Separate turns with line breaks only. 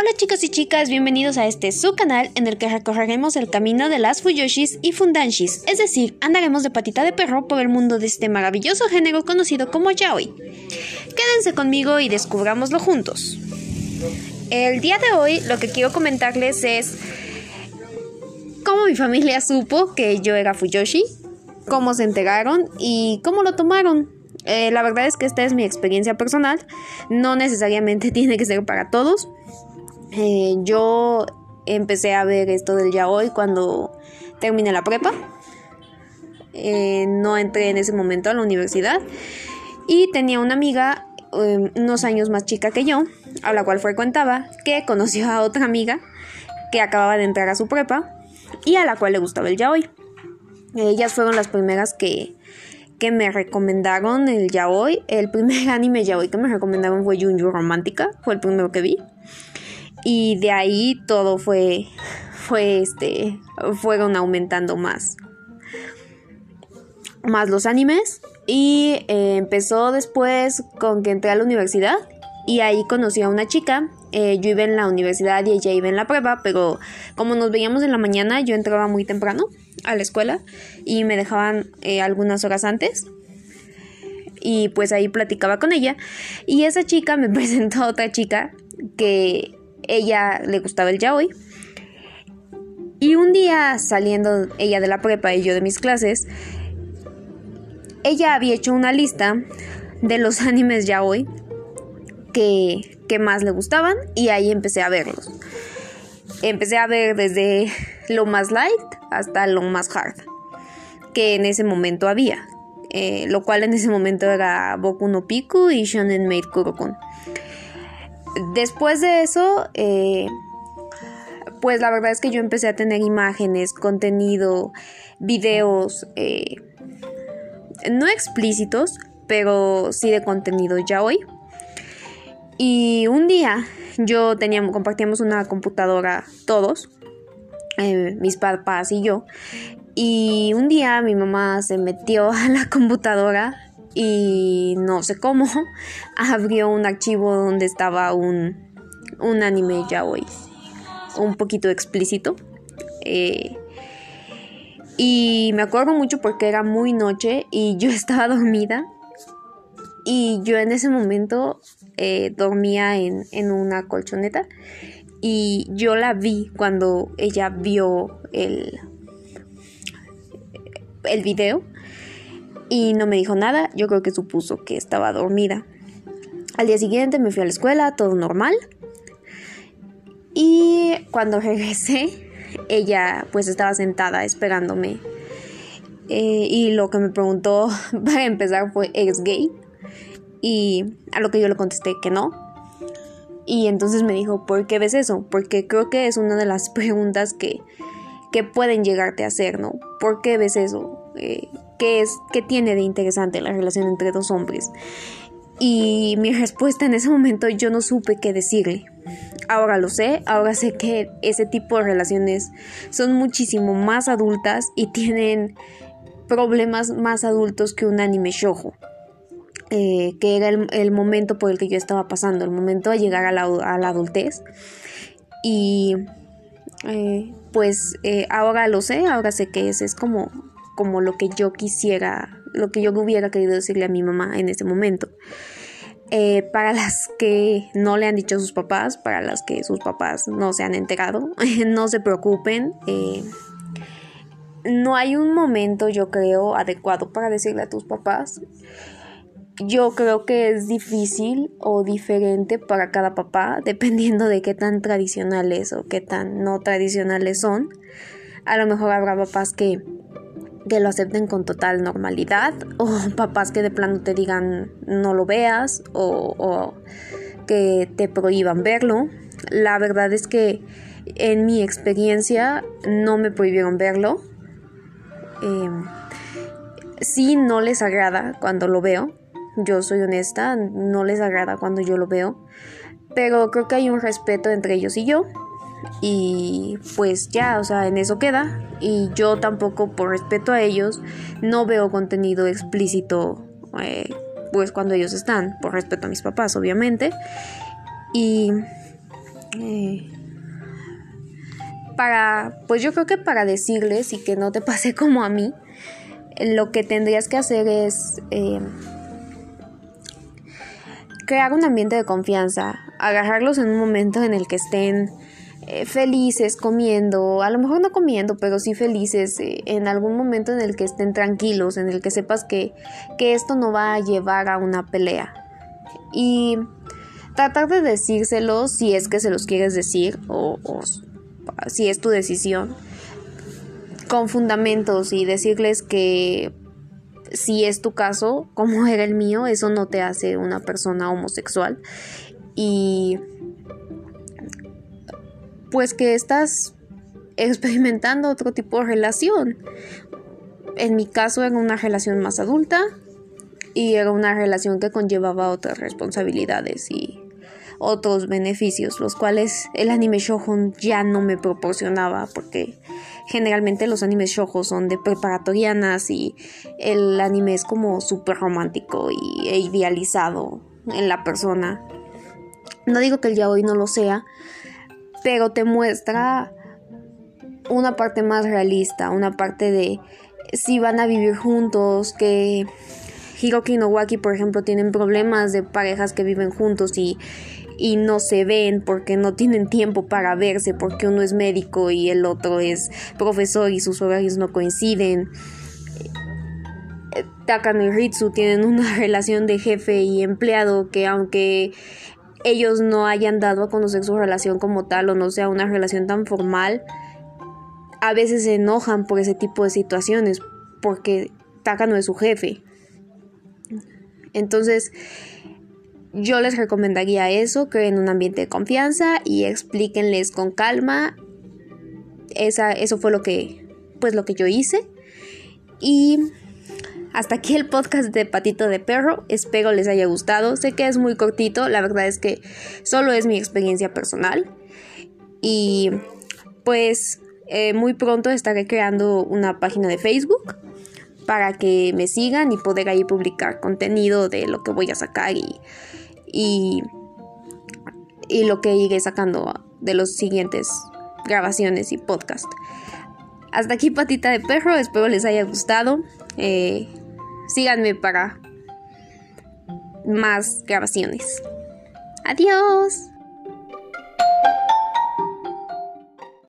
Hola chicos y chicas, bienvenidos a este su canal en el que recorreremos el camino de las Fuyoshis y Fundanshis, es decir, andaremos de patita de perro por el mundo de este maravilloso género conocido como yaoi. Quédense conmigo y descubrámoslo juntos. El día de hoy lo que quiero comentarles es cómo mi familia supo que yo era Fuyoshi, cómo se enteraron y cómo lo tomaron. Eh, la verdad es que esta es mi experiencia personal, no necesariamente tiene que ser para todos. Eh, yo empecé a ver esto del yaoi cuando terminé la prepa. Eh, no entré en ese momento a la universidad y tenía una amiga unos años más chica que yo, a la cual frecuentaba, que conoció a otra amiga que acababa de entrar a su prepa y a la cual le gustaba el yaoi. Ellas fueron las primeras que, que me recomendaron el yaoi. El primer anime yaoi que me recomendaron fue Junju Romántica, fue el primero que vi. Y de ahí todo fue, fue este, fueron aumentando más. Más los animes. Y eh, empezó después con que entré a la universidad. Y ahí conocí a una chica. Eh, yo iba en la universidad y ella iba en la prueba. Pero como nos veíamos en la mañana, yo entraba muy temprano a la escuela. Y me dejaban eh, algunas horas antes y pues ahí platicaba con ella y esa chica me presentó a otra chica que ella le gustaba el yaoi. Y un día saliendo ella de la prepa y yo de mis clases, ella había hecho una lista de los animes yaoi que, que más le gustaban y ahí empecé a verlos. Empecé a ver desde lo más light hasta lo más hard que en ese momento había, eh, lo cual en ese momento era Boku no Piku y Shonen Maid Kurokun. Después de eso, eh, pues la verdad es que yo empecé a tener imágenes, contenido, videos, eh, no explícitos, pero sí de contenido ya hoy. Y un día yo teníamos, compartíamos una computadora todos, mis papás y yo. Y un día mi mamá se metió a la computadora y no sé cómo abrió un archivo donde estaba un, un anime yaoi un poquito explícito eh, y me acuerdo mucho porque era muy noche y yo estaba dormida y yo en ese momento eh, dormía en, en una colchoneta y yo la vi cuando ella vio el, el video y no me dijo nada, yo creo que supuso que estaba dormida. Al día siguiente me fui a la escuela, todo normal. Y cuando regresé, ella pues estaba sentada esperándome. Eh, y lo que me preguntó para empezar fue, ¿eres gay? Y a lo que yo le contesté que no. Y entonces me dijo, ¿por qué ves eso? Porque creo que es una de las preguntas que, que pueden llegarte a hacer, ¿no? ¿Por qué ves eso? Eh, qué es, qué tiene de interesante la relación entre dos hombres. Y mi respuesta en ese momento yo no supe qué decirle. Ahora lo sé, ahora sé que ese tipo de relaciones son muchísimo más adultas y tienen problemas más adultos que un anime shojo. Eh, que era el, momento por el que yo estaba pasando, el momento de llegar a la, adultez. Y eh, pues eh, ahora lo sé, ahora sé que ese es como como lo que yo quisiera, lo que yo hubiera querido decirle a mi mamá en ese momento. Eh, para las que no le han dicho a sus papás, para las que sus papás no se han enterado, no se preocupen. Eh, no hay un momento, yo creo, adecuado para decirle a tus papás. Yo creo que es difícil o diferente para cada papá, dependiendo de qué tan tradicionales o qué tan no tradicionales son. A lo mejor habrá papás que que lo acepten con total normalidad o papás que de plano te digan no lo veas o, que te prohíban verlo. La verdad es que en mi experiencia no me prohibieron verlo. Eh, sí no les agrada cuando lo veo. Yo soy honesta, no les agrada cuando yo lo veo. Pero creo que hay un respeto entre ellos y yo y pues ya, o sea, en eso queda. Y yo tampoco, por respeto a ellos, no veo contenido explícito, eh, pues cuando ellos están, por respeto a mis papás, obviamente. Y Eh, para, pues yo creo que para decirles y que no te pase como a mí, lo que tendrías que hacer es eh, crear un ambiente de confianza, agarrarlos en un momento en el que estén eh, felices comiendo, a lo mejor no comiendo, pero sí felices, eh, en algún momento en el que estén tranquilos, en el que sepas que, que esto no va a llevar a una pelea. Y tratar de decírselos si es que se los quieres decir o, o si es tu decisión con fundamentos y decirles que si es tu caso, como era el mío, eso no te hace una persona homosexual. Y pues que estás experimentando otro tipo de relación. En mi caso era una relación más adulta y era una relación que conllevaba otras responsabilidades y otros beneficios, los cuales el anime shoujo ya no me proporcionaba porque generalmente los animes shoujo son de preparatorianas y el anime es como súper romántico y, e idealizado en la persona. No digo que el yaoi no lo sea, pero te muestra una parte más realista, una parte de si van a vivir juntos, que Hiroki y Nowaki, por ejemplo, tienen problemas de parejas que viven juntos y, y no se ven porque no tienen tiempo para verse, porque uno es médico y el otro es profesor y sus horarios no coinciden. Takano y Ritsu tienen una relación de jefe y empleado que aunque ellos no hayan dado a conocer su relación como tal o no sea una relación tan formal, a veces se enojan por ese tipo de situaciones porque Taka no es su jefe. Entonces, yo les recomendaría eso, creen un ambiente de confianza y explíquenles con calma. Esa, eso fue lo que, pues lo que yo hice. Y hasta aquí el podcast de Patito de Perro. Espero les haya gustado. Sé que es muy cortito, la verdad es que solo es mi experiencia personal. Y pues eh, muy pronto estaré creando una página de Facebook para que me sigan y poder ahí publicar contenido de lo que voy a sacar y, y, y lo que iré sacando de los siguientes grabaciones y podcast. Hasta aquí patita de perro, espero les haya gustado. Eh, síganme para más grabaciones. Adiós.